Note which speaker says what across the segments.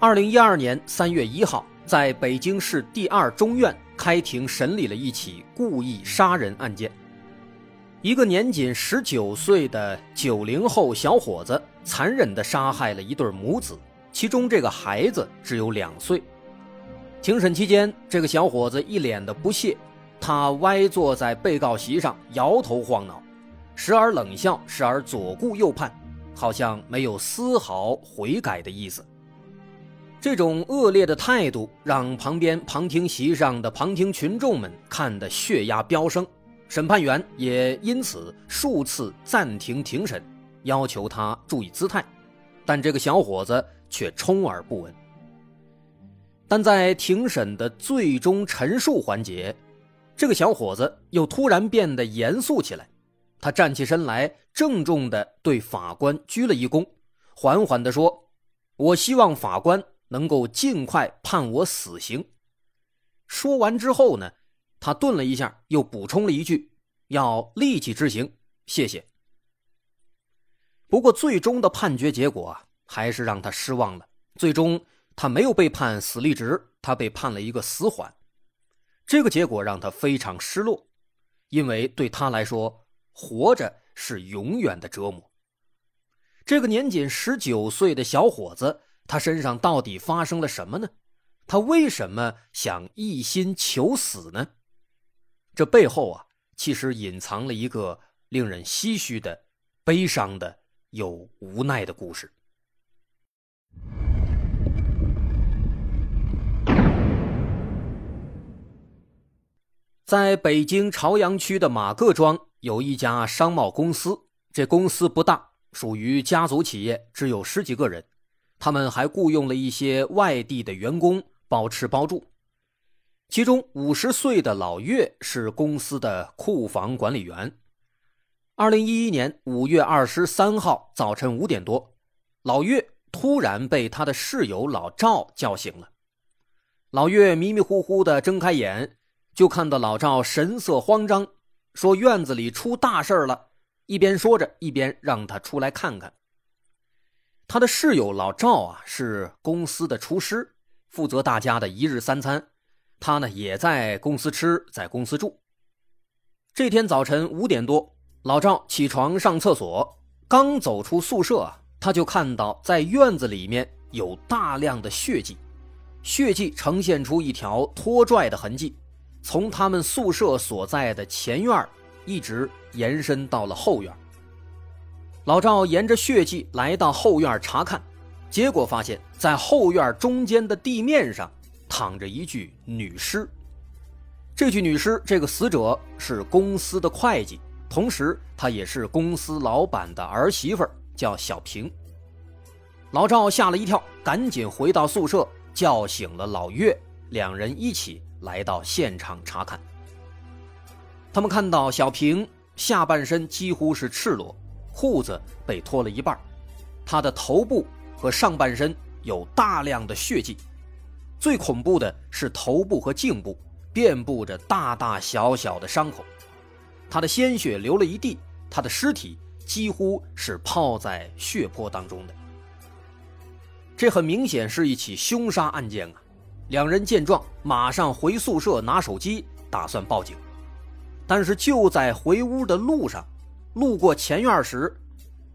Speaker 1: 二零一二年三月一号，在北京市第二中院开庭审理了一起故意杀人案件。一个年仅十九岁的九零后小伙子，残忍地杀害了一对母子，其中这个孩子只有两岁。庭审期间，这个小伙子一脸的不屑，他歪坐在被告席上，摇头晃脑，时而冷笑，时而左顾右盼，好像没有丝毫悔改的意思。这种恶劣的态度让旁边旁听席上的旁听群众们看得血压飙升，审判员也因此数次暂停庭审，要求他注意姿态，但这个小伙子却充耳不闻。但在庭审的最终陈述环节，这个小伙子又突然变得严肃起来，他站起身来，郑重地对法官鞠了一躬，缓缓地说：“我希望法官。”能够尽快判我死刑。说完之后呢，他顿了一下，又补充了一句：“要立即执行，谢谢。”不过，最终的判决结果啊，还是让他失望了。最终，他没有被判死立直，他被判了一个死缓。这个结果让他非常失落，因为对他来说，活着是永远的折磨。这个年仅十九岁的小伙子。他身上到底发生了什么呢？他为什么想一心求死呢？这背后啊，其实隐藏了一个令人唏嘘的、悲伤的又无奈的故事。在北京朝阳区的马各庄有一家商贸公司，这公司不大，属于家族企业，只有十几个人。他们还雇佣了一些外地的员工包吃包住，其中五十岁的老岳是公司的库房管理员。二零一一年五月二十三号早晨五点多，老岳突然被他的室友老赵叫醒了。老岳迷迷糊糊的睁开眼，就看到老赵神色慌张，说院子里出大事了，一边说着，一边让他出来看看。他的室友老赵啊，是公司的厨师，负责大家的一日三餐。他呢也在公司吃，在公司住。这天早晨五点多，老赵起床上厕所，刚走出宿舍啊，他就看到在院子里面有大量的血迹，血迹呈现出一条拖拽的痕迹，从他们宿舍所在的前院一直延伸到了后院。老赵沿着血迹来到后院查看，结果发现，在后院中间的地面上躺着一具女尸。这具女尸，这个死者是公司的会计，同时她也是公司老板的儿媳妇，叫小平。老赵吓了一跳，赶紧回到宿舍，叫醒了老岳，两人一起来到现场查看。他们看到小平下半身几乎是赤裸。裤子被脱了一半，他的头部和上半身有大量的血迹，最恐怖的是头部和颈部遍布着大大小小的伤口，他的鲜血流了一地，他的尸体几乎是泡在血泊当中的。这很明显是一起凶杀案件啊！两人见状，马上回宿舍拿手机打算报警，但是就在回屋的路上。路过前院时，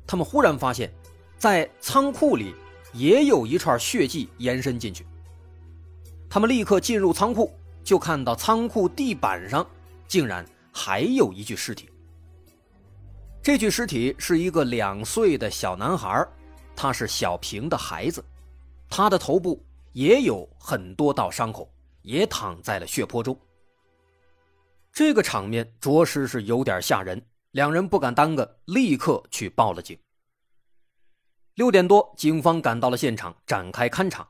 Speaker 1: 他们忽然发现，在仓库里也有一串血迹延伸进去。他们立刻进入仓库，就看到仓库地板上竟然还有一具尸体。这具尸体是一个两岁的小男孩，他是小平的孩子，他的头部也有很多道伤口，也躺在了血泊中。这个场面着实是有点吓人。两人不敢耽搁，立刻去报了警。六点多，警方赶到了现场，展开勘查。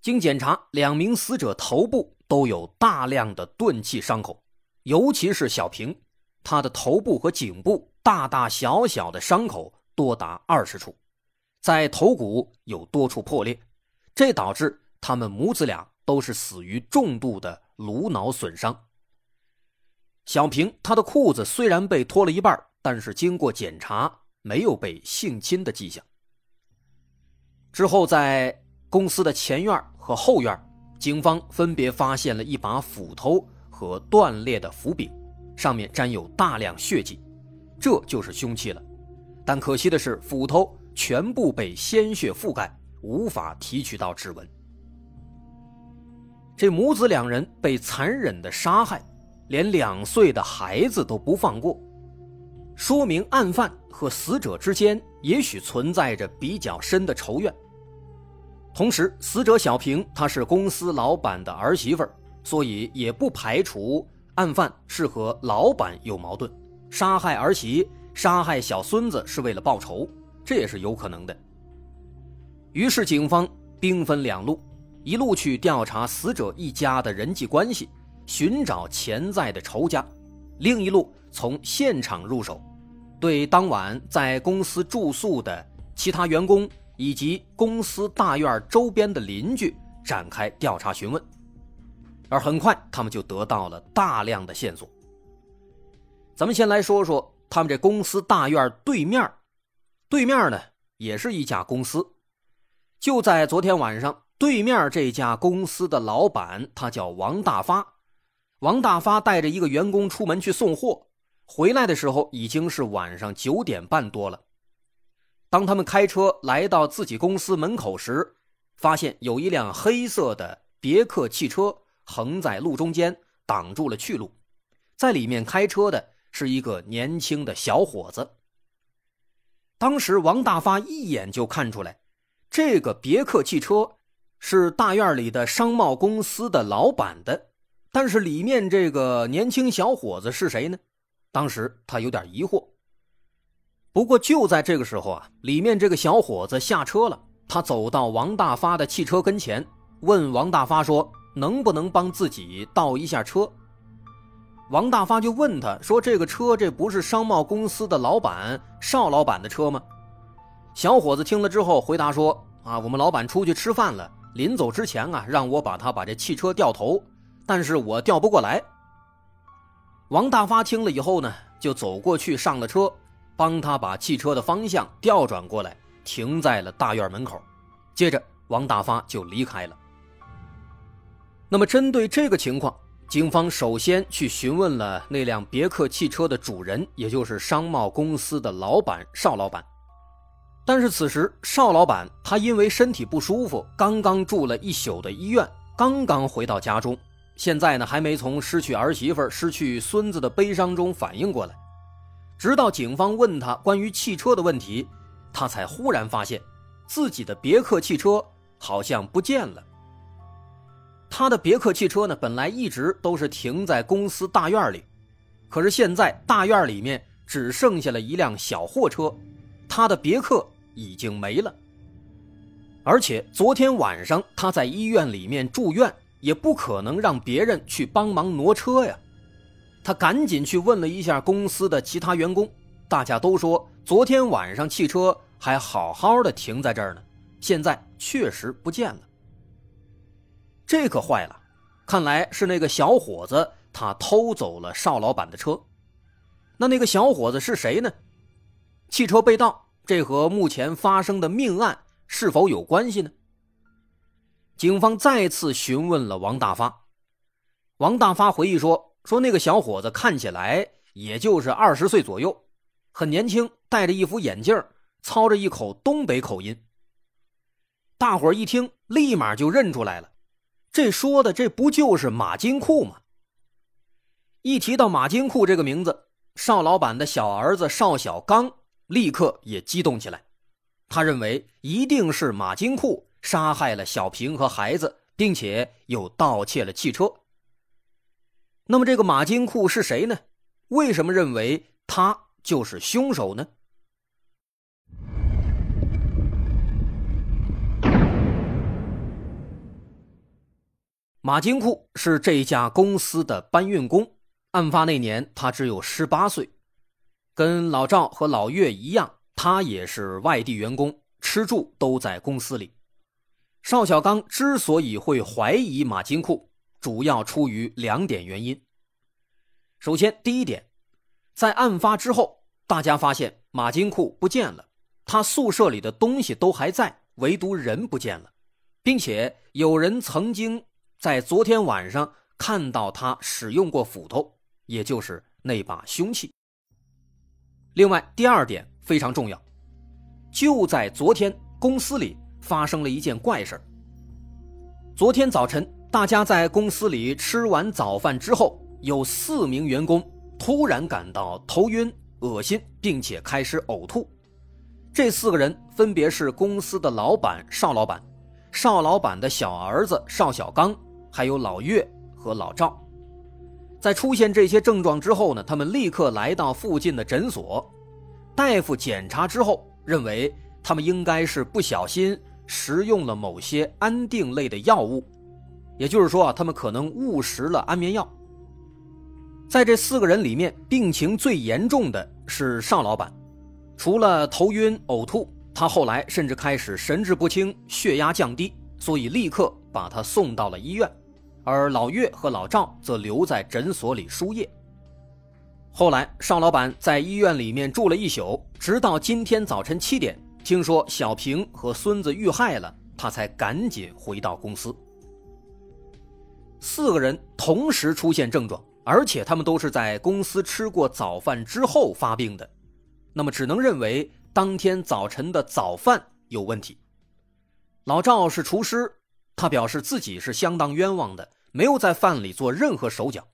Speaker 1: 经检查，两名死者头部都有大量的钝器伤口，尤其是小平，他的头部和颈部大大小小的伤口多达二十处，在头骨有多处破裂，这导致他们母子俩都是死于重度的颅脑损伤。小平他的裤子虽然被脱了一半，但是经过检查没有被性侵的迹象。之后，在公司的前院和后院，警方分别发现了一把斧头和断裂的斧柄，上面沾有大量血迹，这就是凶器了。但可惜的是，斧头全部被鲜血覆盖，无法提取到指纹。这母子两人被残忍的杀害。连两岁的孩子都不放过，说明案犯和死者之间也许存在着比较深的仇怨。同时，死者小平她是公司老板的儿媳妇，所以也不排除案犯是和老板有矛盾，杀害儿媳、杀害小孙子是为了报仇，这也是有可能的。于是，警方兵分两路，一路去调查死者一家的人际关系。寻找潜在的仇家，另一路从现场入手，对当晚在公司住宿的其他员工以及公司大院周边的邻居展开调查询问，而很快他们就得到了大量的线索。咱们先来说说他们这公司大院对面，对面呢也是一家公司，就在昨天晚上，对面这家公司的老板他叫王大发。王大发带着一个员工出门去送货，回来的时候已经是晚上九点半多了。当他们开车来到自己公司门口时，发现有一辆黑色的别克汽车横在路中间，挡住了去路。在里面开车的是一个年轻的小伙子。当时王大发一眼就看出来，这个别克汽车是大院里的商贸公司的老板的。但是里面这个年轻小伙子是谁呢？当时他有点疑惑。不过就在这个时候啊，里面这个小伙子下车了，他走到王大发的汽车跟前，问王大发说：“能不能帮自己倒一下车？”王大发就问他说：“这个车这不是商贸公司的老板邵老板的车吗？”小伙子听了之后回答说：“啊，我们老板出去吃饭了，临走之前啊，让我把他把这汽车掉头。”但是我调不过来。王大发听了以后呢，就走过去上了车，帮他把汽车的方向调转过来，停在了大院门口。接着，王大发就离开了。那么，针对这个情况，警方首先去询问了那辆别克汽车的主人，也就是商贸公司的老板邵老板。但是此时，邵老板他因为身体不舒服，刚刚住了一宿的医院，刚刚回到家中。现在呢，还没从失去儿媳妇、失去孙子的悲伤中反应过来，直到警方问他关于汽车的问题，他才忽然发现，自己的别克汽车好像不见了。他的别克汽车呢，本来一直都是停在公司大院里，可是现在大院里面只剩下了一辆小货车，他的别克已经没了。而且昨天晚上他在医院里面住院。也不可能让别人去帮忙挪车呀，他赶紧去问了一下公司的其他员工，大家都说昨天晚上汽车还好好的停在这儿呢，现在确实不见了。这可坏了，看来是那个小伙子他偷走了邵老板的车，那那个小伙子是谁呢？汽车被盗，这和目前发生的命案是否有关系呢？警方再次询问了王大发，王大发回忆说：“说那个小伙子看起来也就是二十岁左右，很年轻，戴着一副眼镜，操着一口东北口音。”大伙一听，立马就认出来了，这说的这不就是马金库吗？一提到马金库这个名字，邵老板的小儿子邵小刚立刻也激动起来，他认为一定是马金库。杀害了小平和孩子，并且又盗窃了汽车。那么，这个马金库是谁呢？为什么认为他就是凶手呢？马金库是这家公司的搬运工，案发那年他只有十八岁，跟老赵和老岳一样，他也是外地员工，吃住都在公司里。邵小刚之所以会怀疑马金库，主要出于两点原因。首先，第一点，在案发之后，大家发现马金库不见了，他宿舍里的东西都还在，唯独人不见了，并且有人曾经在昨天晚上看到他使用过斧头，也就是那把凶器。另外，第二点非常重要，就在昨天，公司里。发生了一件怪事昨天早晨，大家在公司里吃完早饭之后，有四名员工突然感到头晕、恶心，并且开始呕吐。这四个人分别是公司的老板邵老板、邵老板的小儿子邵小刚，还有老岳和老赵。在出现这些症状之后呢，他们立刻来到附近的诊所，大夫检查之后认为他们应该是不小心。食用了某些安定类的药物，也就是说啊，他们可能误食了安眠药。在这四个人里面，病情最严重的是邵老板，除了头晕呕吐，他后来甚至开始神志不清、血压降低，所以立刻把他送到了医院。而老岳和老赵则留在诊所里输液。后来，邵老板在医院里面住了一宿，直到今天早晨七点。听说小平和孙子遇害了，他才赶紧回到公司。四个人同时出现症状，而且他们都是在公司吃过早饭之后发病的，那么只能认为当天早晨的早饭有问题。老赵是厨师，他表示自己是相当冤枉的，没有在饭里做任何手脚。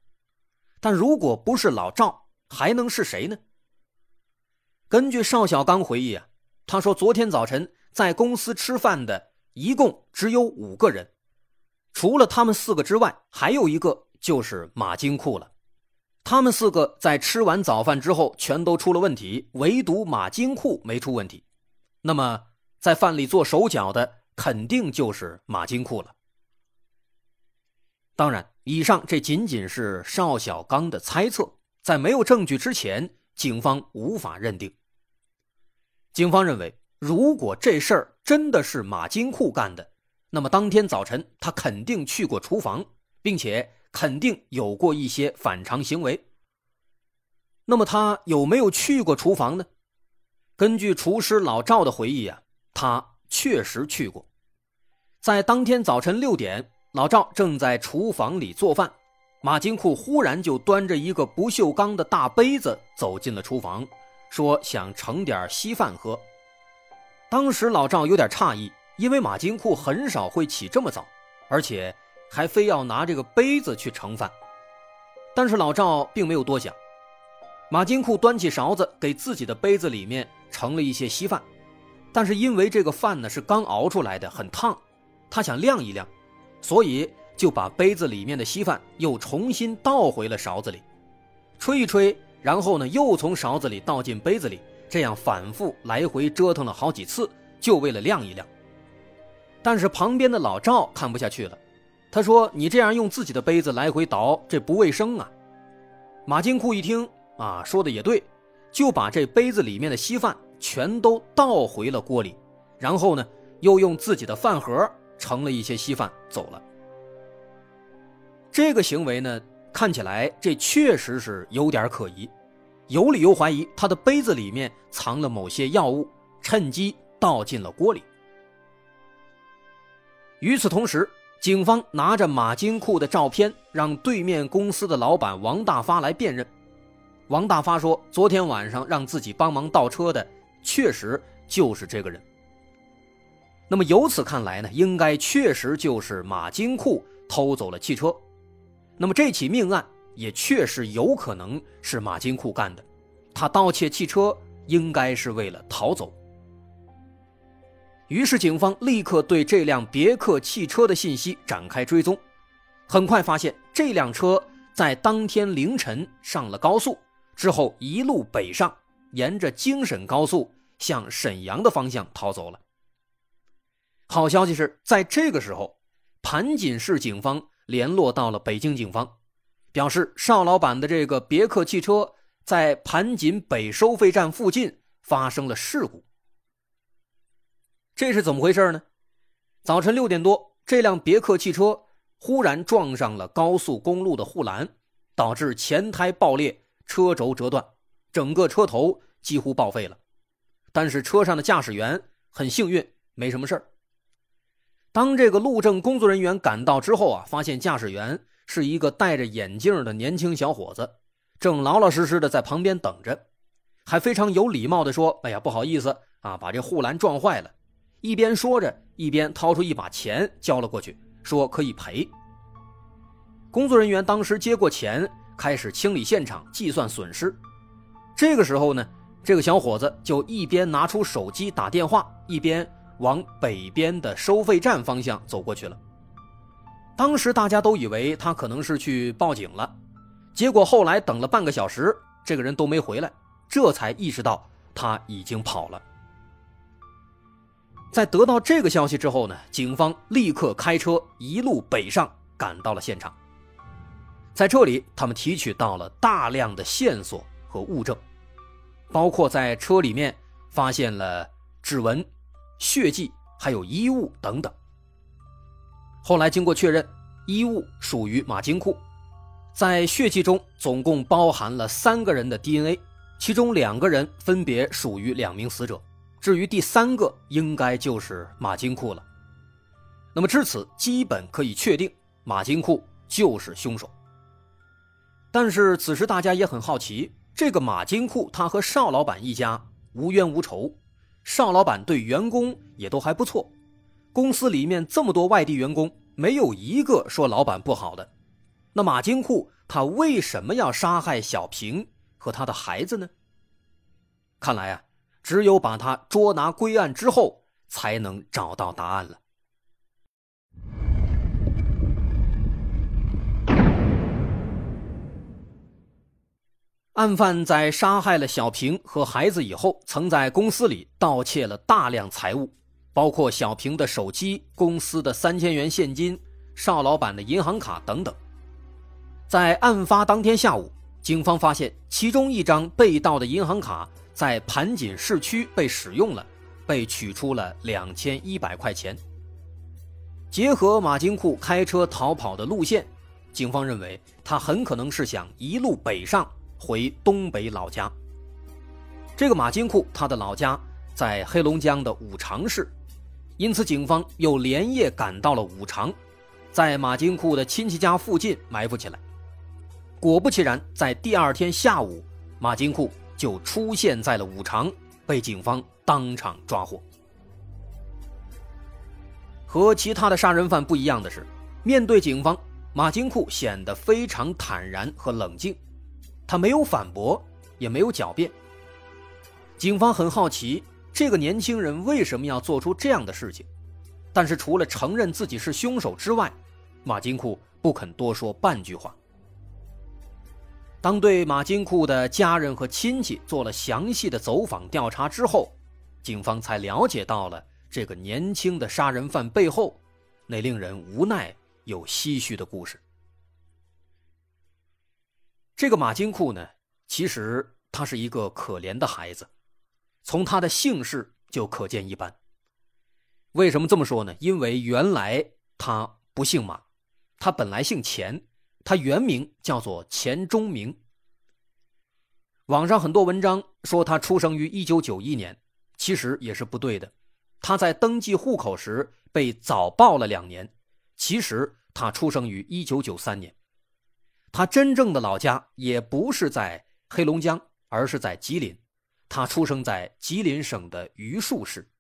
Speaker 1: 但如果不是老赵，还能是谁呢？根据邵小刚回忆啊。他说：“昨天早晨在公司吃饭的一共只有五个人，除了他们四个之外，还有一个就是马金库了。他们四个在吃完早饭之后全都出了问题，唯独马金库没出问题。那么，在饭里做手脚的肯定就是马金库了。当然，以上这仅仅是邵小刚的猜测，在没有证据之前，警方无法认定。”警方认为，如果这事儿真的是马金库干的，那么当天早晨他肯定去过厨房，并且肯定有过一些反常行为。那么他有没有去过厨房呢？根据厨师老赵的回忆啊，他确实去过。在当天早晨六点，老赵正在厨房里做饭，马金库忽然就端着一个不锈钢的大杯子走进了厨房。说想盛点稀饭喝。当时老赵有点诧异，因为马金库很少会起这么早，而且还非要拿这个杯子去盛饭。但是老赵并没有多想，马金库端起勺子给自己的杯子里面盛了一些稀饭，但是因为这个饭呢是刚熬出来的，很烫，他想晾一晾，所以就把杯子里面的稀饭又重新倒回了勺子里，吹一吹。然后呢，又从勺子里倒进杯子里，这样反复来回折腾了好几次，就为了晾一晾。但是旁边的老赵看不下去了，他说：“你这样用自己的杯子来回倒，这不卫生啊！”马金库一听，啊，说的也对，就把这杯子里面的稀饭全都倒回了锅里，然后呢，又用自己的饭盒盛了一些稀饭走了。这个行为呢？看起来这确实是有点可疑，有理由怀疑他的杯子里面藏了某些药物，趁机倒进了锅里。与此同时，警方拿着马金库的照片，让对面公司的老板王大发来辨认。王大发说，昨天晚上让自己帮忙倒车的，确实就是这个人。那么由此看来呢，应该确实就是马金库偷走了汽车。那么这起命案也确实有可能是马金库干的，他盗窃汽车应该是为了逃走。于是警方立刻对这辆别克汽车的信息展开追踪，很快发现这辆车在当天凌晨上了高速之后，一路北上，沿着京沈高速向沈阳的方向逃走了。好消息是在这个时候，盘锦市警方。联络到了北京警方，表示邵老板的这个别克汽车在盘锦北收费站附近发生了事故。这是怎么回事呢？早晨六点多，这辆别克汽车忽然撞上了高速公路的护栏，导致前胎爆裂，车轴折断，整个车头几乎报废了。但是车上的驾驶员很幸运，没什么事儿。当这个路政工作人员赶到之后啊，发现驾驶员是一个戴着眼镜的年轻小伙子，正老老实实的在旁边等着，还非常有礼貌的说：“哎呀，不好意思啊，把这护栏撞坏了。”一边说着，一边掏出一把钱交了过去，说可以赔。工作人员当时接过钱，开始清理现场，计算损失。这个时候呢，这个小伙子就一边拿出手机打电话，一边往北边的收费站方向走过去了。当时大家都以为他可能是去报警了，结果后来等了半个小时，这个人都没回来，这才意识到他已经跑了。在得到这个消息之后呢，警方立刻开车一路北上，赶到了现场。在这里，他们提取到了大量的线索和物证，包括在车里面发现了指纹、血迹，还有衣物等等。后来经过确认，衣物属于马金库，在血迹中总共包含了三个人的 DNA，其中两个人分别属于两名死者。至于第三个，应该就是马金库了。那么至此，基本可以确定马金库就是凶手。但是此时大家也很好奇，这个马金库他和邵老板一家无冤无仇，邵老板对员工也都还不错，公司里面这么多外地员工，没有一个说老板不好的。那马金库他为什么要杀害小平和他的孩子呢？看来啊。只有把他捉拿归案之后，才能找到答案了。案犯在杀害了小平和孩子以后，曾在公司里盗窃了大量财物，包括小平的手机、公司的三千元现金、邵老板的银行卡等等。在案发当天下午，警方发现其中一张被盗的银行卡。在盘锦市区被使用了，被取出了两千一百块钱。结合马金库开车逃跑的路线，警方认为他很可能是想一路北上回东北老家。这个马金库他的老家在黑龙江的五常市，因此警方又连夜赶到了五常，在马金库的亲戚家附近埋伏起来。果不其然，在第二天下午，马金库。就出现在了五常，被警方当场抓获。和其他的杀人犯不一样的是，面对警方，马金库显得非常坦然和冷静，他没有反驳，也没有狡辩。警方很好奇这个年轻人为什么要做出这样的事情，但是除了承认自己是凶手之外，马金库不肯多说半句话。当对马金库的家人和亲戚做了详细的走访调查之后，警方才了解到了这个年轻的杀人犯背后那令人无奈又唏嘘的故事。这个马金库呢，其实他是一个可怜的孩子，从他的姓氏就可见一斑。为什么这么说呢？因为原来他不姓马，他本来姓钱。他原名叫做钱钟明。网上很多文章说他出生于一九九一年，其实也是不对的。他在登记户口时被早报了两年，其实他出生于一九九三年。他真正的老家也不是在黑龙江，而是在吉林。他出生在吉林省的榆树市。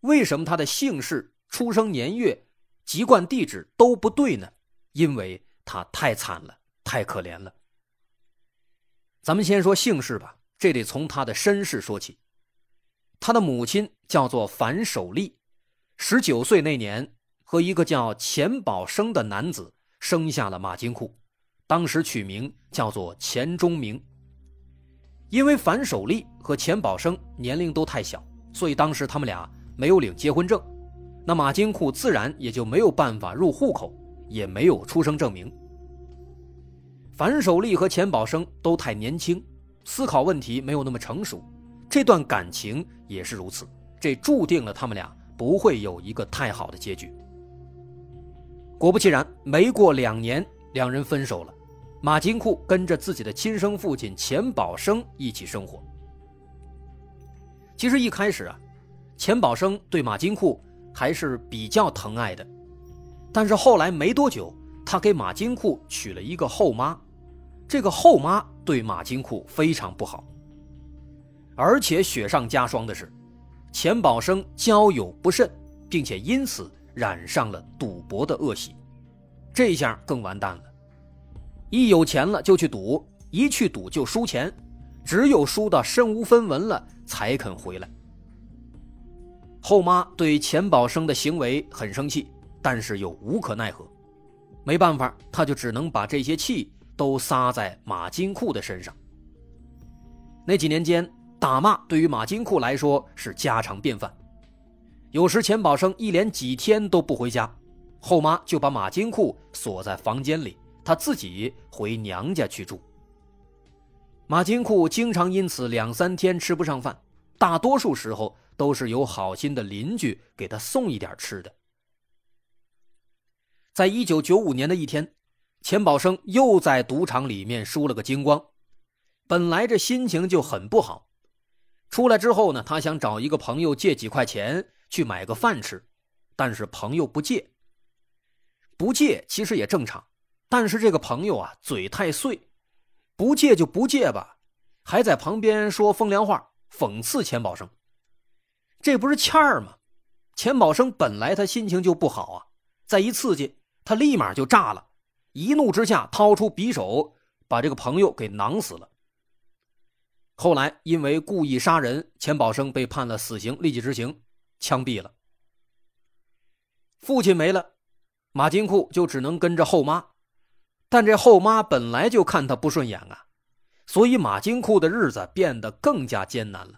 Speaker 1: 为什么他的姓氏、出生年月、籍贯地址都不对呢？因为他太惨了，太可怜了。咱们先说姓氏吧，这得从他的身世说起。他的母亲叫做樊守利，十九岁那年和一个叫钱宝生的男子生下了马金库，当时取名叫做钱钟明。因为樊守利和钱宝生年龄都太小，所以当时他们俩没有领结婚证，那马金库自然也就没有办法入户口。也没有出生证明。樊守立和钱宝生都太年轻，思考问题没有那么成熟，这段感情也是如此，这注定了他们俩不会有一个太好的结局。果不其然，没过两年，两人分手了。马金库跟着自己的亲生父亲钱宝生一起生活。其实一开始啊，钱宝生对马金库还是比较疼爱的，但是后来没多久，他给马金库娶了一个后妈，这个后妈对马金库非常不好。而且雪上加霜的是，钱宝生交友不慎，并且因此染上了赌博的恶习，这下更完蛋了。一有钱了就去赌，一去赌就输钱，只有输到身无分文了才肯回来。后妈对钱宝生的行为很生气，但是又无可奈何，没办法，他就只能把这些气都撒在马金库的身上。那几年间，打骂对于马金库来说是家常便饭，有时钱宝生一连几天都不回家，后妈就把马金库锁在房间里。他自己回娘家去住。马金库经常因此两三天吃不上饭，大多数时候都是有好心的邻居给他送一点吃的。在一九九五年的一天，钱宝生又在赌场里面输了个精光，本来这心情就很不好。出来之后呢，他想找一个朋友借几块钱去买个饭吃，但是朋友不借。不借其实也正常。但是这个朋友啊，嘴太碎，不借就不借吧，还在旁边说风凉话，讽刺钱宝生。这不是欠儿吗？钱宝生本来他心情就不好啊，再一刺激，他立马就炸了，一怒之下掏出匕首，把这个朋友给囊死了。后来因为故意杀人，钱宝生被判了死刑，立即执行，枪毙了。父亲没了，马金库就只能跟着后妈。但这后妈本来就看他不顺眼啊，所以马金库的日子变得更加艰难了。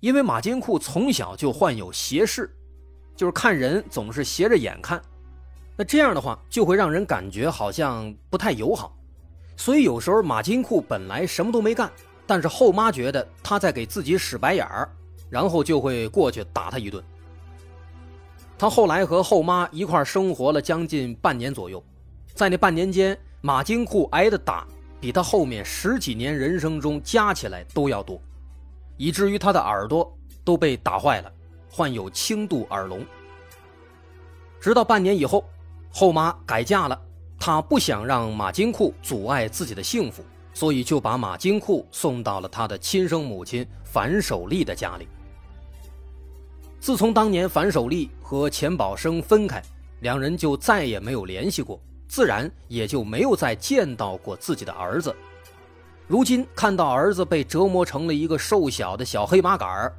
Speaker 1: 因为马金库从小就患有斜视，就是看人总是斜着眼看，那这样的话就会让人感觉好像不太友好。所以有时候马金库本来什么都没干，但是后妈觉得他在给自己使白眼儿，然后就会过去打他一顿。他后来和后妈一块生活了将近半年左右。在那半年间，马金库挨的打比他后面十几年人生中加起来都要多，以至于他的耳朵都被打坏了，患有轻度耳聋。直到半年以后，后妈改嫁了，她不想让马金库阻碍自己的幸福，所以就把马金库送到了他的亲生母亲樊守利的家里。自从当年樊守立和钱宝生分开，两人就再也没有联系过。自然也就没有再见到过自己的儿子。如今看到儿子被折磨成了一个瘦小的小黑麻杆儿，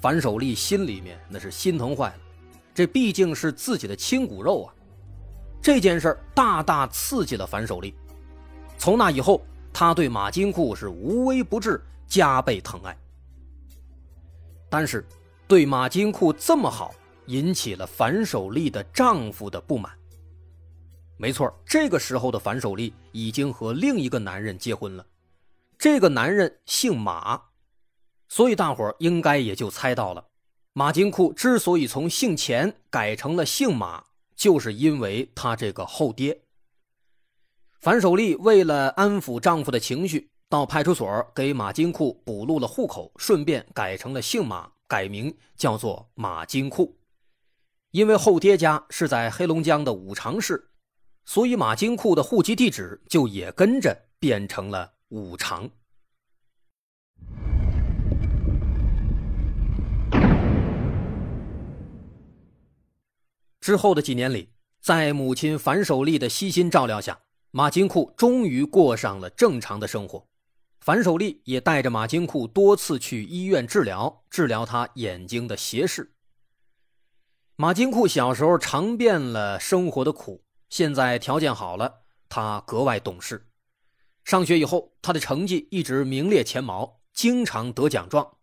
Speaker 1: 樊守立心里面那是心疼坏了。这毕竟是自己的亲骨肉啊！这件事大大刺激了樊守立。从那以后，他对马金库是无微不至，加倍疼爱。但是，对马金库这么好，引起了樊守立的丈夫的不满。没错，这个时候的樊守立已经和另一个男人结婚了，这个男人姓马，所以大伙应该也就猜到了，马金库之所以从姓钱改成了姓马，就是因为他这个后爹。樊守立为了安抚丈夫的情绪，到派出所给马金库补录了户口，顺便改成了姓马，改名叫做马金库，因为后爹家是在黑龙江的五常市。所以马金库的户籍地址就也跟着变成了五常。之后的几年里，在母亲樊守利的悉心照料下，马金库终于过上了正常的生活。樊守立也带着马金库多次去医院治疗，治疗他眼睛的斜视。马金库小时候尝遍了生活的苦。现在条件好了，他格外懂事。上学以后，他的成绩一直名列前茅，经常得奖状。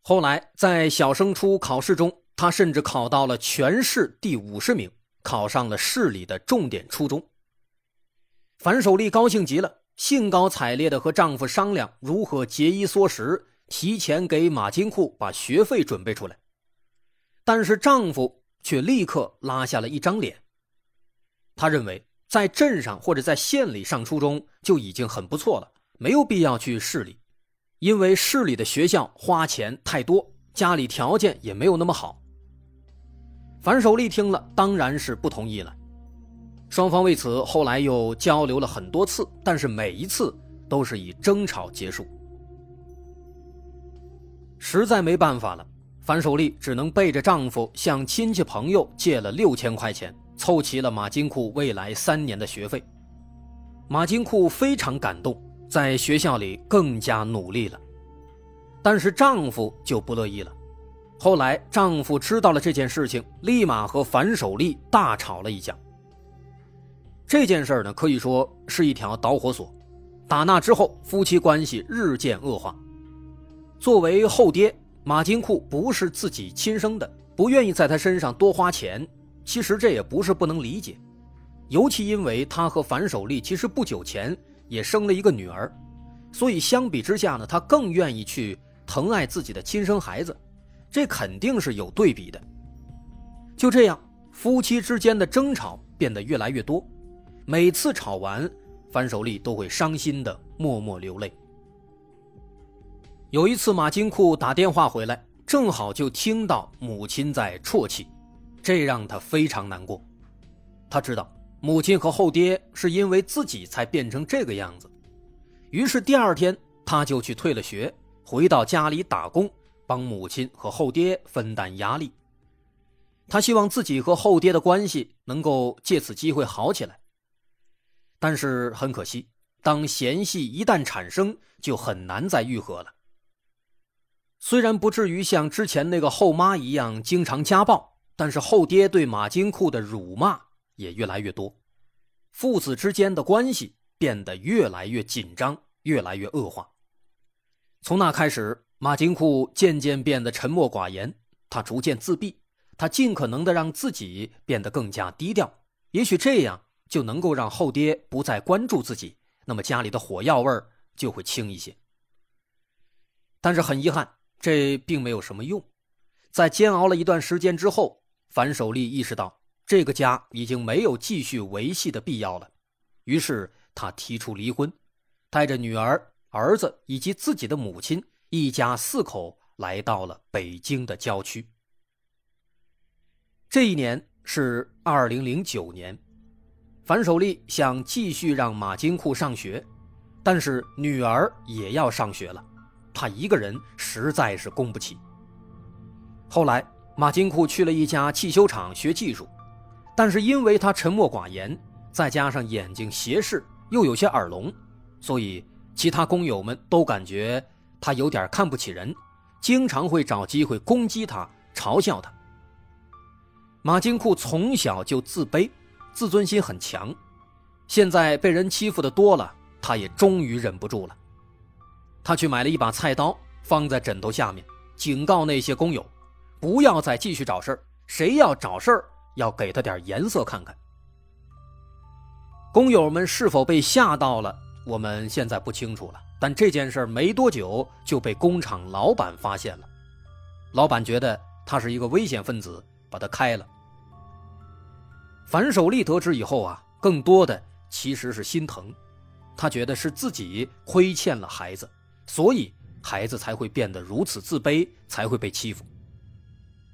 Speaker 1: 后来在小升初考试中，他甚至考到了全市第五十名，考上了市里的重点初中。樊守利高兴极了，兴高采烈地和丈夫商量如何节衣缩食，提前给马金库把学费准备出来。但是丈夫却立刻拉下了一张脸。他认为在镇上或者在县里上初中就已经很不错了，没有必要去市里，因为市里的学校花钱太多，家里条件也没有那么好。樊守利听了，当然是不同意了。双方为此后来又交流了很多次，但是每一次都是以争吵结束。实在没办法了，樊守利只能背着丈夫向亲戚朋友借了六千块钱，凑齐了马金库未来三年的学费。马金库非常感动，在学校里更加努力了。但是丈夫就不乐意了。后来丈夫知道了这件事情，立马和樊守利大吵了一架。这件事呢，可以说是一条导火索。打那之后，夫妻关系日渐恶化。作为后爹，马金库不是自己亲生的，不愿意在他身上多花钱。其实这也不是不能理解，尤其因为他和樊守利其实不久前也生了一个女儿，所以相比之下呢，他更愿意去疼爱自己的亲生孩子。这肯定是有对比的。就这样，夫妻之间的争吵变得越来越多。每次吵完，樊守利都会伤心的默默流泪。有一次，马金库打电话回来，正好就听到母亲在啜泣，这让他非常难过。他知道母亲和后爹是因为自己才变成这个样子，于是第二天他就去退了学，回到家里打工，帮母亲和后爹分担压力。他希望自己和后爹的关系能够借此机会好起来。但是很可惜，当嫌隙一旦产生，就很难再愈合了。虽然不至于像之前那个后妈一样经常家暴，但是后爹对马金库的辱骂也越来越多，父子之间的关系变得越来越紧张，越来越恶化。从那开始，马金库渐渐变得沉默寡言，他逐渐自闭，他尽可能的让自己变得更加低调，也许这样。就能够让后爹不再关注自己，那么家里的火药味儿就会轻一些。但是很遗憾，这并没有什么用。在煎熬了一段时间之后，樊守利意识到这个家已经没有继续维系的必要了，于是他提出离婚，带着女儿、儿子以及自己的母亲，一家四口来到了北京的郊区。这一年是二零零九年。樊守利想继续让马金库上学，但是女儿也要上学了，他一个人实在是供不起。后来，马金库去了一家汽修厂学技术，但是因为他沉默寡言，再加上眼睛斜视，又有些耳聋，所以其他工友们都感觉他有点看不起人，经常会找机会攻击他、嘲笑他。马金库从小就自卑。自尊心很强，现在被人欺负的多了，他也终于忍不住了。他去买了一把菜刀，放在枕头下面，警告那些工友，不要再继续找事儿。谁要找事儿，要给他点颜色看看。工友们是否被吓到了，我们现在不清楚了。但这件事没多久就被工厂老板发现了，老板觉得他是一个危险分子，把他开了。樊守利得知以后啊，更多的其实是心疼，他觉得是自己亏欠了孩子，所以孩子才会变得如此自卑，才会被欺负。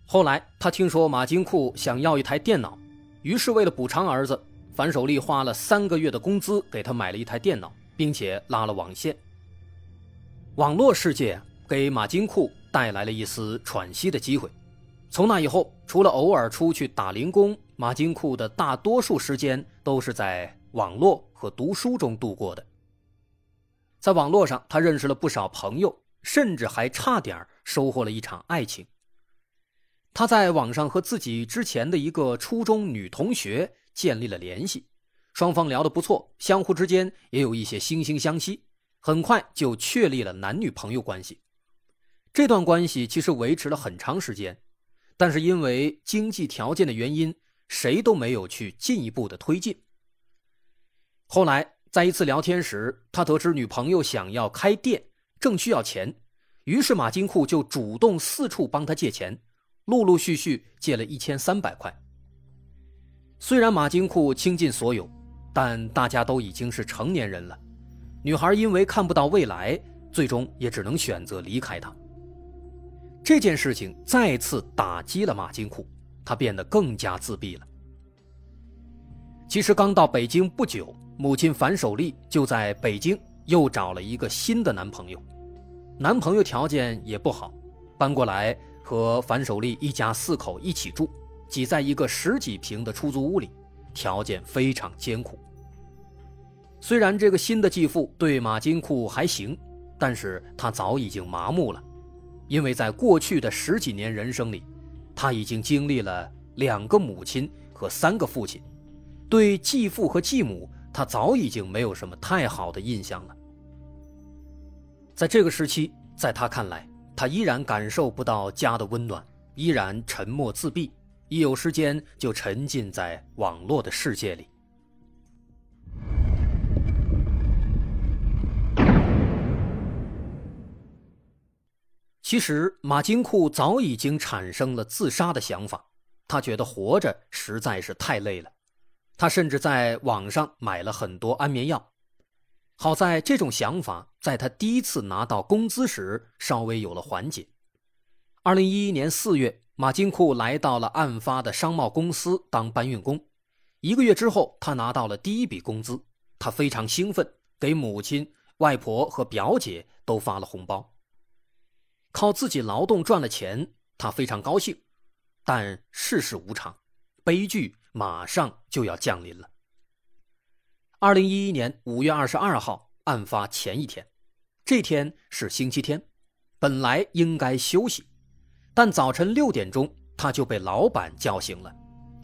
Speaker 1: 后来他听说马金库想要一台电脑，于是为了补偿儿子，樊守利花了三个月的工资给他买了一台电脑，并且拉了网线。网络世界给马金库带来了一丝喘息的机会。从那以后，除了偶尔出去打零工，马金库的大多数时间都是在网络和读书中度过的。在网络上，他认识了不少朋友，甚至还差点收获了一场爱情。他在网上和自己之前的一个初中女同学建立了联系，双方聊得不错，相互之间也有一些惺惺相惜，很快就确立了男女朋友关系。这段关系其实维持了很长时间。但是因为经济条件的原因，谁都没有去进一步的推进。后来在一次聊天时，他得知女朋友想要开店，正需要钱，于是马金库就主动四处帮他借钱，陆陆续续借了一千三百块。虽然马金库倾尽所有，但大家都已经是成年人了，女孩因为看不到未来，最终也只能选择离开他。这件事情再次打击了马金库，他变得更加自闭了。其实刚到北京不久，母亲樊守丽就在北京又找了一个新的男朋友，男朋友条件也不好，搬过来和樊守丽一家四口一起住，挤在一个十几平的出租屋里，条件非常艰苦。虽然这个新的继父对马金库还行，但是他早已经麻木了。因为在过去的十几年人生里，他已经经历了两个母亲和三个父亲，对继父和继母，他早已经没有什么太好的印象了。在这个时期，在他看来，他依然感受不到家的温暖，依然沉默自闭，一有时间就沉浸在网络的世界里。其实马金库早已经产生了自杀的想法，他觉得活着实在是太累了，他甚至在网上买了很多安眠药。好在这种想法在他第一次拿到工资时稍微有了缓解。二零一一年四月，马金库来到了案发的商贸公司当搬运工，一个月之后，他拿到了第一笔工资，他非常兴奋，给母亲、外婆和表姐都发了红包。靠自己劳动赚了钱，他非常高兴，但世事无常，悲剧马上就要降临了。二零一一年五月二十二号，案发前一天，这天是星期天，本来应该休息，但早晨六点钟他就被老板叫醒了，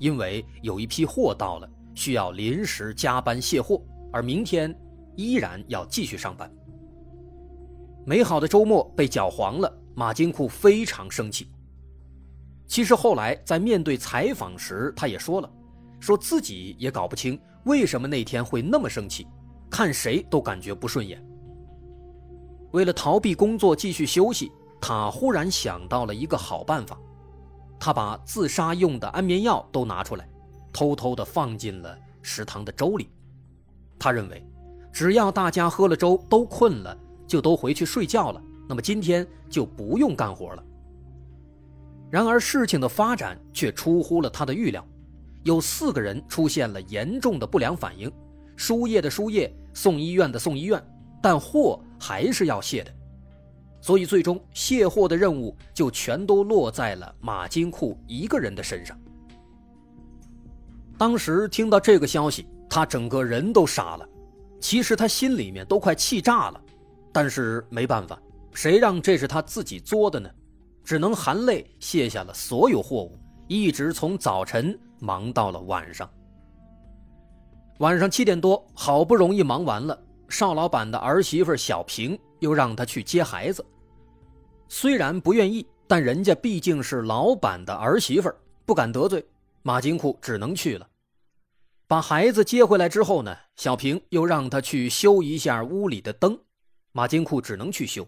Speaker 1: 因为有一批货到了，需要临时加班卸货，而明天依然要继续上班。美好的周末被搅黄了，马金库非常生气。其实后来在面对采访时，他也说了，说自己也搞不清为什么那天会那么生气，看谁都感觉不顺眼。为了逃避工作继续休息，他忽然想到了一个好办法，他把自杀用的安眠药都拿出来，偷偷的放进了食堂的粥里。他认为，只要大家喝了粥都困了。就都回去睡觉了，那么今天就不用干活了。然而事情的发展却出乎了他的预料，有四个人出现了严重的不良反应，输液的输液，送医院的送医院，但货还是要卸的，所以最终卸货的任务就全都落在了马金库一个人的身上。当时听到这个消息，他整个人都傻了，其实他心里面都快气炸了。但是没办法，谁让这是他自己作的呢？只能含泪卸下了所有货物，一直从早晨忙到了晚上。晚上七点多，好不容易忙完了，邵老板的儿媳妇小平又让他去接孩子。虽然不愿意，但人家毕竟是老板的儿媳妇，不敢得罪，马金库只能去了。把孩子接回来之后呢，小平又让他去修一下屋里的灯。马金库只能去修，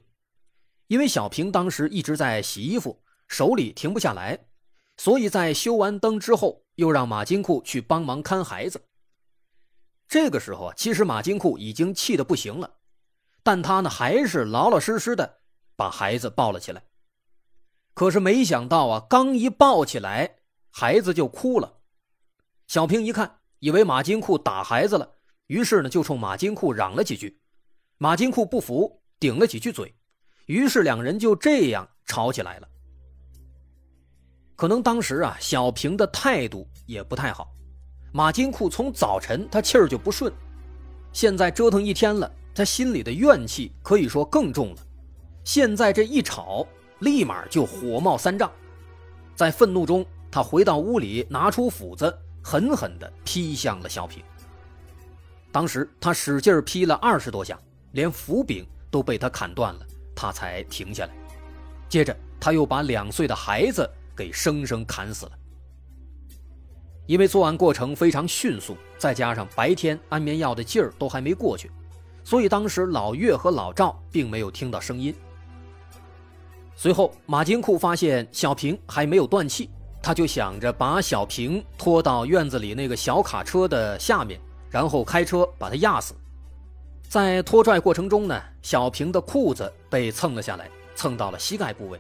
Speaker 1: 因为小平当时一直在洗衣服，手里停不下来，所以在修完灯之后，又让马金库去帮忙看孩子。这个时候啊，其实马金库已经气得不行了，但他呢还是老老实实的把孩子抱了起来。可是没想到啊，刚一抱起来，孩子就哭了。小平一看，以为马金库打孩子了，于是呢就冲马金库嚷了几句。马金库不服，顶了几句嘴，于是两人就这样吵起来了。可能当时啊，小平的态度也不太好。马金库从早晨他气儿就不顺，现在折腾一天了，他心里的怨气可以说更重了。现在这一吵，立马就火冒三丈，在愤怒中，他回到屋里，拿出斧子，狠狠地劈向了小平。当时他使劲劈了二十多下。连斧柄都被他砍断了，他才停下来。接着，他又把两岁的孩子给生生砍死了。因为作案过程非常迅速，再加上白天安眠药的劲儿都还没过去，所以当时老岳和老赵并没有听到声音。随后，马金库发现小平还没有断气，他就想着把小平拖到院子里那个小卡车的下面，然后开车把他压死。在拖拽过程中呢，小平的裤子被蹭了下来，蹭到了膝盖部位。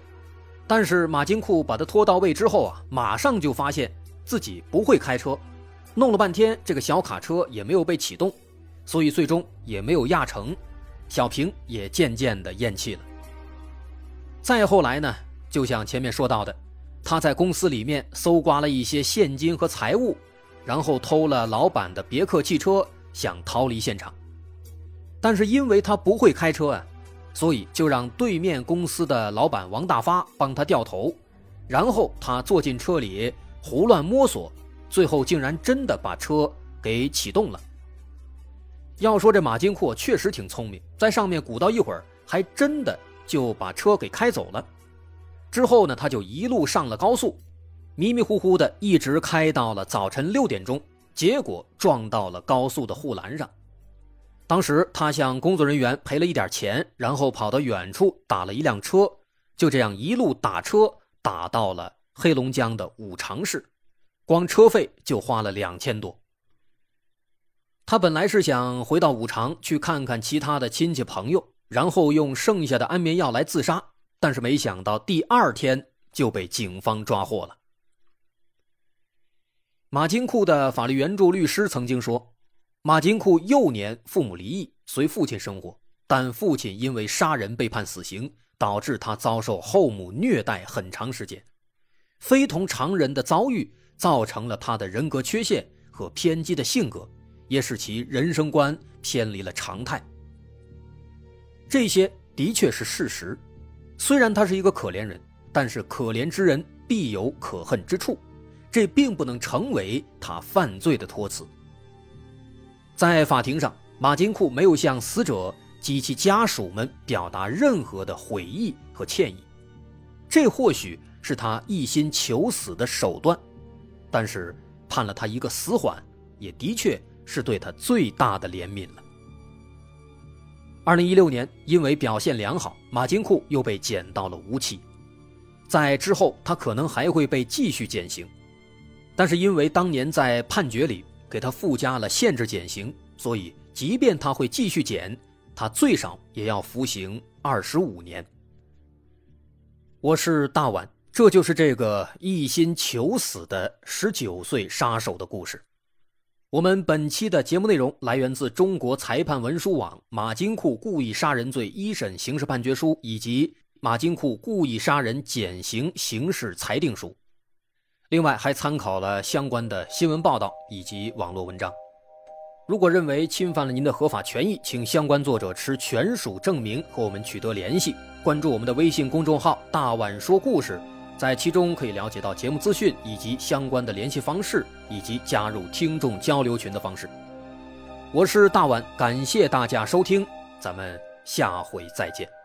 Speaker 1: 但是马金库把他拖到位之后啊，马上就发现自己不会开车，弄了半天这个小卡车也没有被启动，所以最终也没有压成，小平也渐渐的咽气了。再后来呢，就像前面说到的，他在公司里面搜刮了一些现金和财物，然后偷了老板的别克汽车，想逃离现场。但是因为他不会开车啊，所以就让对面公司的老板王大发帮他掉头，然后他坐进车里胡乱摸索，最后竟然真的把车给启动了。要说这马金阔确实挺聪明，在上面鼓捣一会儿，还真的。就把车给开走了，之后呢，他就一路上了高速，迷迷糊糊的一直开到了早晨六点钟，结果撞到了高速的护栏上。当时他向工作人员赔了一点钱，然后跑到远处打了一辆车，就这样一路打车打到了黑龙江的五常市，光车费就花了两千多。他本来是想回到五常去看看其他的亲戚朋友。然后用剩下的安眠药来自杀，但是没想到第二天就被警方抓获了。马金库的法律援助律师曾经说，马金库幼年父母离异，随父亲生活，但父亲因为杀人被判死刑，导致他遭受后母虐待很长时间，非同常人的遭遇造成了他的人格缺陷和偏激的性格，也使其人生观偏离了常态。这些的确是事实，虽然他是一个可怜人，但是可怜之人必有可恨之处，这并不能成为他犯罪的托词。在法庭上，马金库没有向死者及其家属们表达任何的悔意和歉意，这或许是他一心求死的手段，但是判了他一个死缓，也的确是对他最大的怜悯了。二零一六年，因为表现良好，马金库又被减到了无期。在之后，他可能还会被继续减刑，但是因为当年在判决里给他附加了限制减刑，所以即便他会继续减，他最少也要服刑二十五年。我是大碗，这就是这个一心求死的十九岁杀手的故事。我们本期的节目内容来源自中国裁判文书网马金库故意杀人罪一审刑事判决书以及马金库故意杀人减刑刑事裁定书，另外还参考了相关的新闻报道以及网络文章。如果认为侵犯了您的合法权益，请相关作者持权属证明和我们取得联系。关注我们的微信公众号“大碗说故事”。在其中可以了解到节目资讯以及相关的联系方式，以及加入听众交流群的方式。我是大碗，感谢大家收听，咱们下回再见。